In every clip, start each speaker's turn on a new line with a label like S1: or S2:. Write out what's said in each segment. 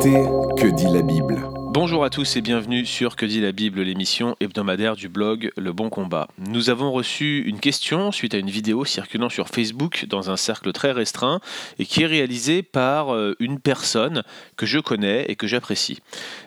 S1: Que dit la Bible
S2: Bonjour à tous et bienvenue sur Que dit la Bible, l'émission hebdomadaire du blog Le Bon Combat. Nous avons reçu une question suite à une vidéo circulant sur Facebook dans un cercle très restreint et qui est réalisée par euh, une personne que je connais et que j'apprécie.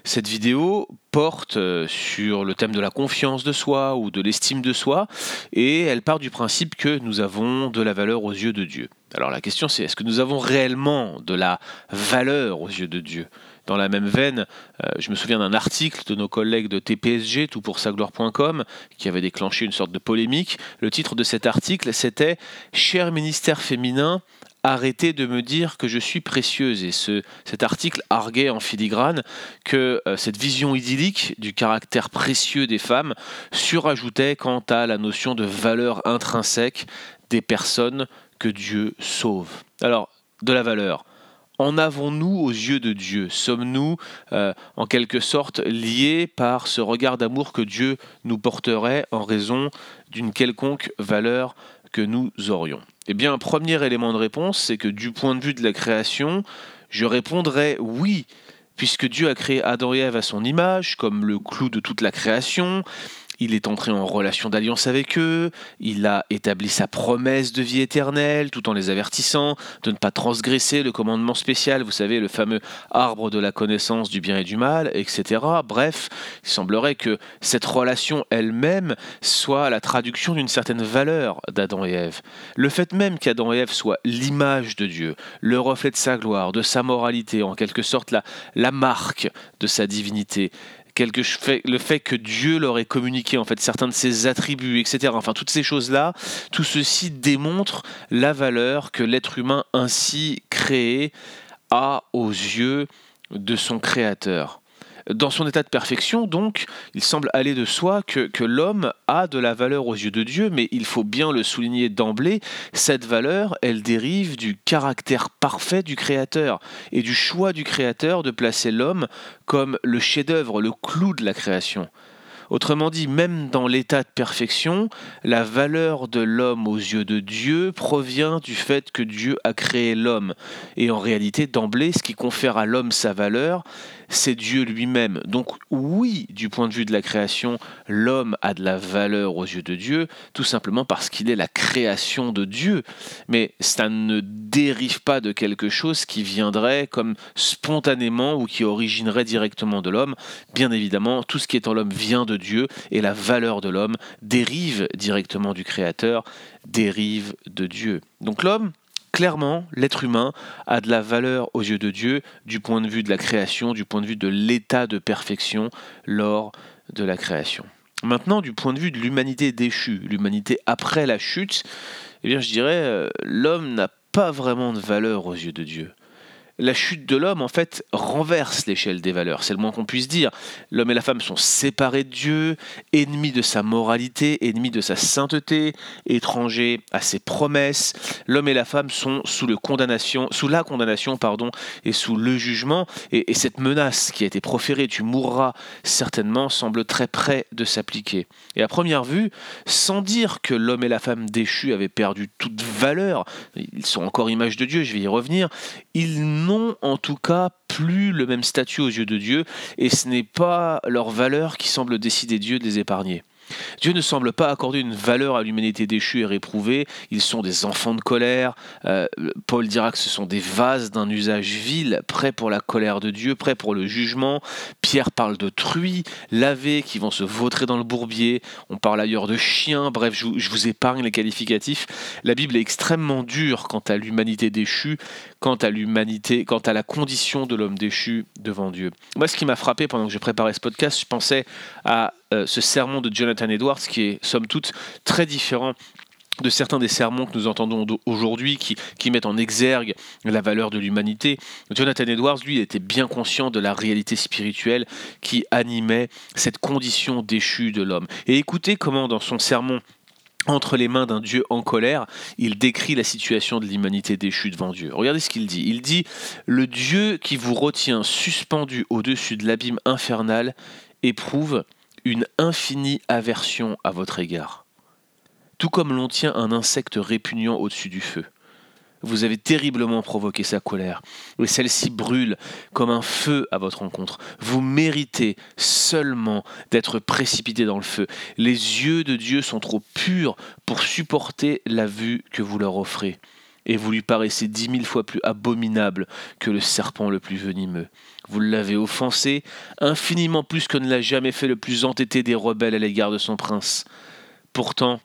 S2: Cette vidéo porte euh, sur le thème de la confiance de soi ou de l'estime de soi et elle part du principe que nous avons de la valeur aux yeux de Dieu. Alors la question c'est est-ce que nous avons réellement de la valeur aux yeux de Dieu? Dans la même veine, euh, je me souviens d'un article de nos collègues de TPSG, toutpoursagloire.com, qui avait déclenché une sorte de polémique. Le titre de cet article, c'était Cher ministère féminin, arrêtez de me dire que je suis précieuse. Et ce, cet article arguait en filigrane que euh, cette vision idyllique du caractère précieux des femmes surajoutait quant à la notion de valeur intrinsèque des personnes que Dieu sauve. Alors, de la valeur. En avons-nous aux yeux de Dieu? Sommes-nous euh, en quelque sorte liés par ce regard d'amour que Dieu nous porterait en raison d'une quelconque valeur que nous aurions? Eh bien, premier élément de réponse, c'est que du point de vue de la création, je répondrais oui, puisque Dieu a créé Adam et Ève à son image, comme le clou de toute la création, il est entré en relation d'alliance avec eux, il a établi sa promesse de vie éternelle tout en les avertissant de ne pas transgresser le commandement spécial, vous savez, le fameux arbre de la connaissance du bien et du mal, etc. Bref, il semblerait que cette relation elle-même soit la traduction d'une certaine valeur d'Adam et Ève. Le fait même qu'Adam et Ève soient l'image de Dieu, le reflet de sa gloire, de sa moralité, en quelque sorte la, la marque de sa divinité, quelque le fait que Dieu leur ait communiqué en fait certains de ses attributs, etc. Enfin, toutes ces choses-là, tout ceci démontre la valeur que l'être humain ainsi créé a aux yeux de son Créateur. Dans son état de perfection, donc, il semble aller de soi que, l'homme a de la valeur aux yeux de Dieu, mais il faut bien le souligner d'emblée, cette valeur, elle dérive du caractère parfait du Créateur et du choix du Créateur de placer l'homme comme le chef-d'œuvre, le clou de la création. Autrement dit, même dans l'état de perfection, la valeur de l'homme aux yeux de Dieu provient du fait que Dieu a créé l'homme. Et en réalité, d'emblée, ce qui confère à l'homme sa valeur, c'est Dieu lui-même. Donc oui, du point de vue de la création, l'homme a de la valeur aux yeux de Dieu, tout simplement parce qu'il est la création de Dieu. Mais ça ne dérive pas de quelque chose qui viendrait comme spontanément ou qui originerait directement de l'homme. Bien évidemment, tout ce qui est en l'homme vient de Dieu et la valeur de l'homme dérive directement du Créateur, dérive de Dieu. Donc l'homme, clairement, l'être humain a de la valeur aux yeux de Dieu du point de vue de la création, du point de vue de l'état de perfection lors de la création. Maintenant, du point de vue de l'humanité déchue, l'humanité après la chute, eh bien, je dirais, euh, l'homme n'a pas vraiment de valeur aux yeux de Dieu la chute de l'homme, en fait, renverse l'échelle des valeurs. C'est le moins qu'on puisse dire. L'homme et la femme sont séparés de Dieu, ennemis de sa moralité, ennemis de sa sainteté, étrangers à ses promesses. L'homme et la femme sont sous, condamnation, sous la condamnation pardon, et sous le jugement. Et, et cette menace qui a été proférée, tu mourras certainement, semble très près de s'appliquer. Et à première vue, sans dire que l'homme et la femme déchus avaient perdu toute valeur, ils sont encore image de Dieu, je vais y revenir, ils n'ont en tout cas plus le même statut aux yeux de Dieu, et ce n'est pas leur valeur qui semble décider Dieu de les épargner. Dieu ne semble pas accorder une valeur à l'humanité déchue et réprouvée. Ils sont des enfants de colère. Euh, Paul dira que ce sont des vases d'un usage vil, prêts pour la colère de Dieu, prêts pour le jugement. Pierre parle de truies lavées qui vont se vautrer dans le bourbier. On parle ailleurs de chiens. Bref, je, vous épargne les qualificatifs. La Bible est extrêmement dure quant à l'humanité déchue, quant à l'humanité, quant à la condition de l'homme déchu devant Dieu. Moi, ce qui m'a frappé pendant que je préparais ce podcast, je pensais à euh, ce sermon de Jonathan Edwards qui est somme toute très différent de certains des sermons que nous entendons aujourd'hui qui, qui, mettent en exergue la valeur de l'humanité. Jonathan Edwards, lui, était bien conscient de la réalité spirituelle qui animait cette condition déchue de l'homme. Et écoutez comment dans son sermon entre les mains d'un Dieu en colère, il décrit la situation de l'humanité déchue devant Dieu. Regardez ce qu'il dit. Il dit, Le Dieu qui vous retient suspendu au-dessus de l'abîme infernal éprouve une infinie aversion à votre égard, tout comme l'on tient un insecte répugnant au-dessus du feu. Vous avez terriblement provoqué sa colère, et celle-ci brûle comme un feu à votre rencontre. Vous méritez seulement d'être précipité dans le feu. Les yeux de Dieu sont trop purs pour supporter la vue que vous leur offrez, et vous lui paraissez dix mille fois plus abominable que le serpent le plus venimeux. Vous l'avez offensé infiniment plus que ne l'a jamais fait le plus entêté des rebelles à l'égard de son prince. Pourtant,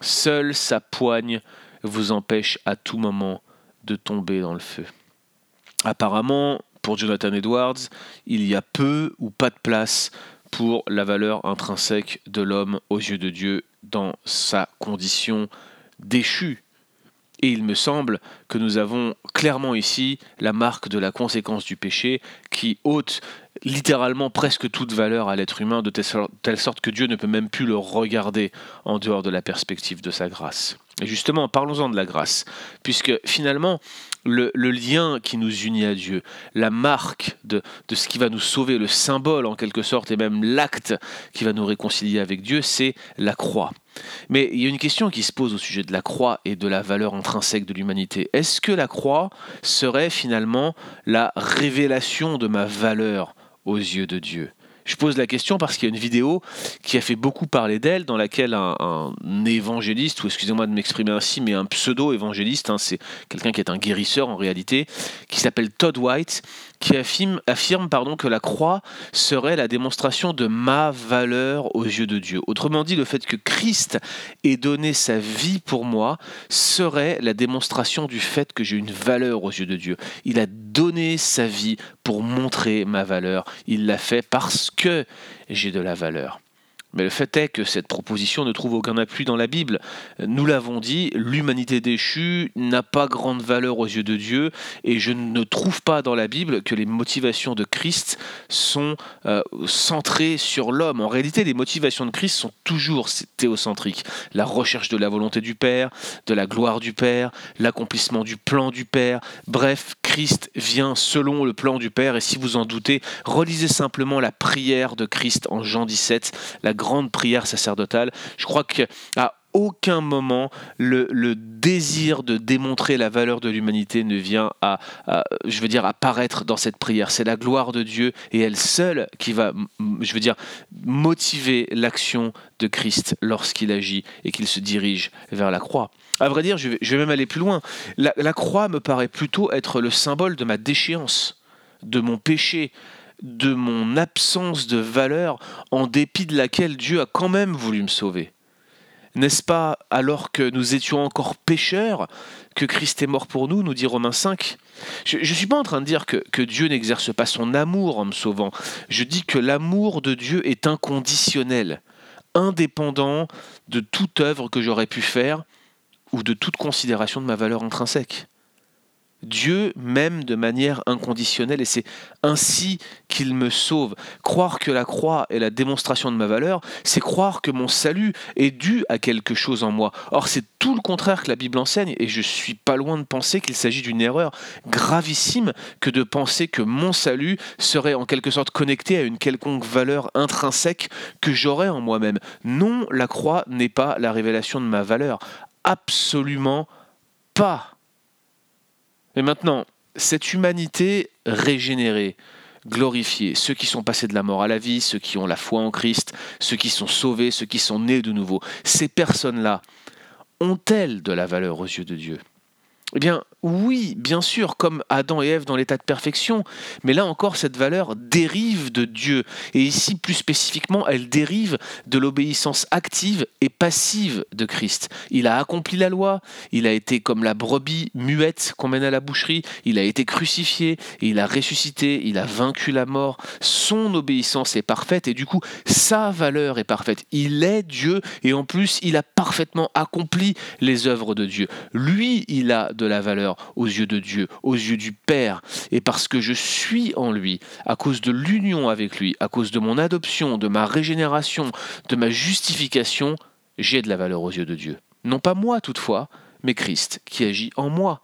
S2: seule sa poigne vous empêche à tout moment de tomber dans le feu. Apparemment, pour Jonathan Edwards, il y a peu ou pas de place pour la valeur intrinsèque de l'homme aux yeux de Dieu dans sa condition déchue. Et il me semble que nous avons clairement ici la marque de la conséquence du péché qui ôte littéralement presque toute valeur à l'être humain de telle sorte que Dieu ne peut même plus le regarder en dehors de la perspective de sa grâce. Et justement, parlons-en de la grâce, puisque finalement, le, lien qui nous unit à Dieu, la marque de, ce qui va nous sauver, le symbole en quelque sorte, et même l'acte qui va nous réconcilier avec Dieu, c'est la croix. Mais il y a une question qui se pose au sujet de la croix et de la valeur intrinsèque de l'humanité. Est-ce que la croix serait finalement la révélation de ma valeur aux yeux de Dieu? Je pose la question parce qu'il y a une vidéo qui a fait beaucoup parler d'elle, dans laquelle un, évangéliste, ou excusez-moi de m'exprimer ainsi, mais un pseudo-évangéliste, hein, c'est quelqu'un qui est un guérisseur en réalité, qui s'appelle Todd White, qui affirme, affirme pardon, que la croix serait la démonstration de ma valeur aux yeux de Dieu. Autrement dit, le fait que Christ ait donné sa vie pour moi serait la démonstration du fait que j'ai une valeur aux yeux de Dieu. Il a donné sa vie pour montrer ma valeur. Il l'a fait parce que j'ai de la valeur. Mais le fait est que cette proposition ne trouve aucun appui dans la Bible. Nous l'avons dit, l'humanité déchue n'a pas grande valeur aux yeux de Dieu, et je ne trouve pas dans la Bible que les motivations de Christ sont euh, centrées sur l'homme. En réalité, les motivations de Christ sont toujours théocentriques. La recherche de la volonté du Père, de la gloire du Père, l'accomplissement du plan du Père. Bref, Christ vient selon le plan du Père, et si vous en doutez, relisez simplement la prière de Christ en Jean 17, la grande prière sacerdotale. Je crois qu'à aucun moment le, désir de démontrer la valeur de l'humanité ne vient à, je veux dire, apparaître dans cette prière. C'est la gloire de Dieu et elle seule qui va, je veux dire, motiver l'action de Christ lorsqu'il agit et qu'il se dirige vers la croix. À vrai dire, je vais, même aller plus loin. la croix me paraît plutôt être le symbole de ma déchéance, de mon péché, de mon absence de valeur en dépit de laquelle Dieu a quand même voulu me sauver. N'est-ce pas alors que nous étions encore pécheurs que Christ est mort pour nous, nous dit Romains 5 Je ne suis pas en train de dire que, que Dieu n'exerce pas son amour en me sauvant. Je dis que l'amour de Dieu est inconditionnel, indépendant de toute œuvre que j'aurais pu faire ou de toute considération de ma valeur intrinsèque. Dieu m'aime de manière inconditionnelle et c'est ainsi qu'il me sauve. Croire que la croix est la démonstration de ma valeur, c'est croire que mon salut est dû à quelque chose en moi. Or, c'est tout le contraire que la Bible enseigne et je suis pas loin de penser qu'il s'agit d'une erreur gravissime que de penser que mon salut serait en quelque sorte connecté à une quelconque valeur intrinsèque que j'aurais en moi-même. Non, la croix n'est pas la révélation de ma valeur. Absolument pas. Mais maintenant, cette humanité régénérée, glorifiée, ceux qui sont passés de la mort à la vie, ceux qui ont la foi en Christ, ceux qui sont sauvés, ceux qui sont nés de nouveau, ces personnes-là ont-elles de la valeur aux yeux de Dieu? Eh bien, oui, bien sûr, comme Adam et Ève dans l'état de perfection, mais là encore, cette valeur dérive de Dieu. Et ici, plus spécifiquement, elle dérive de l'obéissance active et passive de Christ. Il a accompli la loi, il a été comme la brebis muette qu'on mène à la boucherie, il a été crucifié, il a ressuscité, il a vaincu la mort. Son obéissance est parfaite et du coup, sa valeur est parfaite. Il est Dieu et en plus, il a parfaitement accompli les œuvres de Dieu. Lui, il a de la valeur aux yeux de Dieu, aux yeux du Père, et parce que je suis en lui, à cause de l'union avec lui, à cause de mon adoption, de ma régénération, de ma justification, j'ai de la valeur aux yeux de Dieu. Non pas moi toutefois, mais Christ qui agit en moi.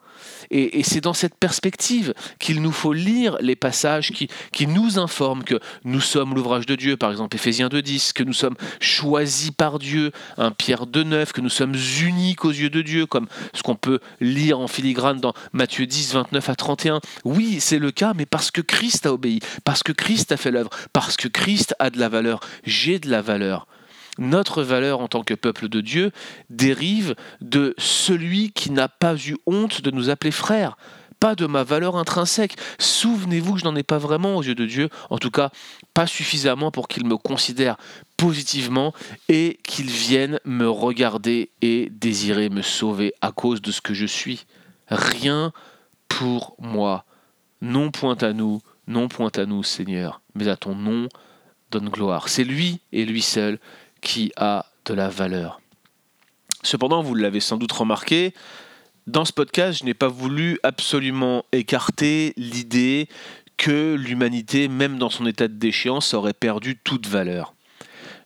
S2: Et, c'est dans cette perspective qu'il nous faut lire les passages qui, qui nous informent que nous sommes l'ouvrage de Dieu, par exemple Éphésiens 2.10, que nous sommes choisis par Dieu, un Pierre 2.9, que nous sommes uniques aux yeux de Dieu, comme ce qu'on peut lire en filigrane dans Matthieu 10, 29 à 31. Oui, c'est le cas, mais parce que Christ a obéi, parce que Christ a fait l'œuvre, parce que Christ a de la valeur, j'ai de la valeur notre valeur en tant que peuple de Dieu dérive de celui qui n'a pas eu honte de nous appeler frères, pas de ma valeur intrinsèque. Souvenez-vous que je n'en ai pas vraiment aux yeux de Dieu, en tout cas pas suffisamment pour qu'il me considère positivement et qu'il vienne me regarder et désirer me sauver à cause de ce que je suis. Rien pour moi. Non point à nous, non point à nous, Seigneur, mais à ton nom donne gloire. C'est lui et lui seul qui a de la valeur. Cependant, vous l'avez sans doute remarqué, dans ce podcast, je n'ai pas voulu absolument écarter l'idée que l'humanité, même dans son état de déchéance, aurait perdu toute valeur.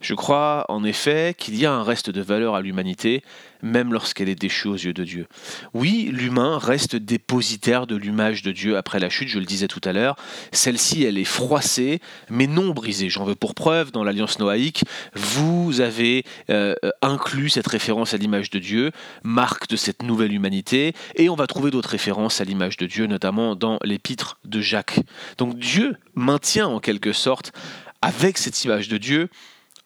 S2: Je crois en effet qu'il y a un reste de valeur à l'humanité, même lorsqu'elle est déchue aux yeux de Dieu. Oui, l'humain reste dépositaire de l'image de Dieu après la chute, je le disais tout à l'heure. Celle-ci, elle est froissée, mais non brisée. J'en veux pour preuve, dans l'Alliance noaïque, vous avez euh, inclus cette référence à l'image de Dieu, marque de cette nouvelle humanité, et on va trouver d'autres références à l'image de Dieu, notamment dans l'épître de Jacques. Donc Dieu maintient en quelque sorte, avec cette image de Dieu,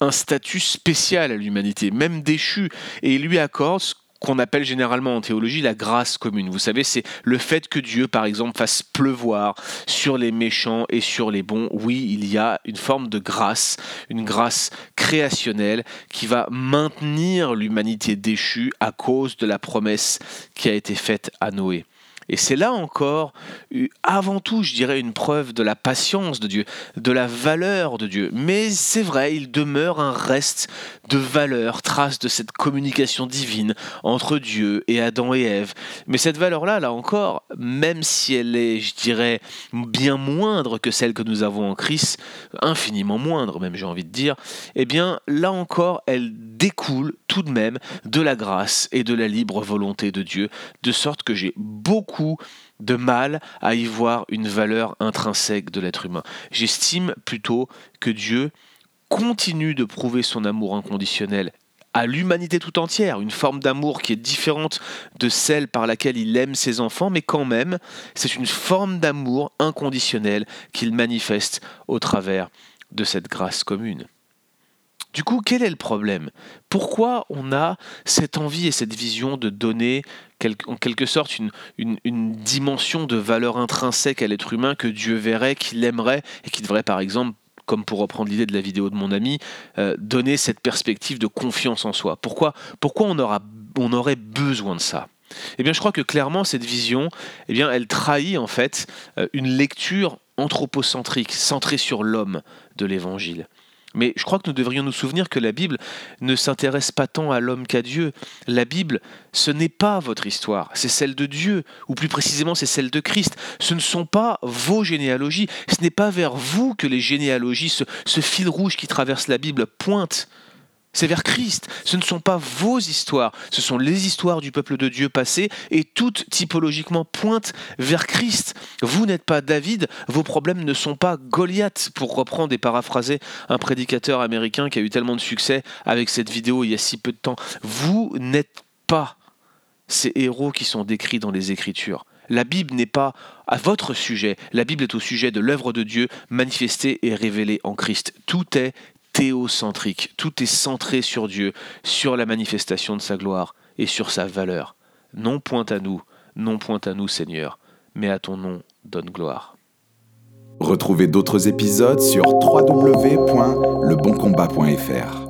S2: un statut spécial à l'humanité, même déchu, et lui accorde ce qu'on appelle généralement en théologie la grâce commune. Vous savez, c'est le fait que Dieu, par exemple, fasse pleuvoir sur les méchants et sur les bons. Oui, il y a une forme de grâce, une grâce créationnelle qui va maintenir l'humanité déchue à cause de la promesse qui a été faite à Noé. Et c'est là encore, avant tout, je dirais, une preuve de la patience de Dieu, de la valeur de Dieu. Mais c'est vrai, il demeure un reste de valeur, trace de cette communication divine entre Dieu et Adam et Ève. Mais cette valeur-là, là encore, même si elle est, je dirais, bien moindre que celle que nous avons en Christ, infiniment moindre même, j'ai envie de dire, eh bien, là encore, elle découle tout de même de la grâce et de la libre volonté de Dieu, de sorte que j'ai beaucoup de mal à y voir une valeur intrinsèque de l'être humain. J'estime plutôt que Dieu continue de prouver son amour inconditionnel à l'humanité tout entière, une forme d'amour qui est différente de celle par laquelle il aime ses enfants, mais quand même, c'est une forme d'amour inconditionnel qu'il manifeste au travers de cette grâce commune. Du coup, quel est le problème? Pourquoi on a cette envie et cette vision de donner en quelque sorte une, dimension de valeur intrinsèque à l'être humain que Dieu verrait, qu'il aimerait et qui devrait par exemple comme pour reprendre l'idée de la vidéo de mon ami, euh, donner cette perspective de confiance en soi? Pourquoi, on, aura, on aurait besoin de ça? Eh bien, je crois que clairement cette vision, eh elle trahit en fait euh, une lecture anthropocentrique, centrée sur l'homme de l'Évangile. Mais je crois que nous devrions nous souvenir que la Bible ne s'intéresse pas tant à l'homme qu'à Dieu. La Bible, ce n'est pas votre histoire, c'est celle de Dieu, ou plus précisément c'est celle de Christ. Ce ne sont pas vos généalogies, ce n'est pas vers vous que les généalogies, ce, fil rouge qui traverse la Bible, pointent. C'est vers Christ. Ce ne sont pas vos histoires, ce sont les histoires du peuple de Dieu passé et toutes typologiquement pointent vers Christ. Vous n'êtes pas David, vos problèmes ne sont pas Goliath, pour reprendre et paraphraser un prédicateur américain qui a eu tellement de succès avec cette vidéo il y a si peu de temps. Vous n'êtes pas ces héros qui sont décrits dans les Écritures. La Bible n'est pas à votre sujet, la Bible est au sujet de l'œuvre de Dieu manifestée et révélée en Christ. Tout est théocentrique. Tout est centré sur Dieu, sur la manifestation de sa gloire et sur sa valeur. Non point à nous, non point à nous Seigneur, mais à ton nom donne gloire.
S1: Retrouvez d'autres épisodes sur www.leboncombat.fr.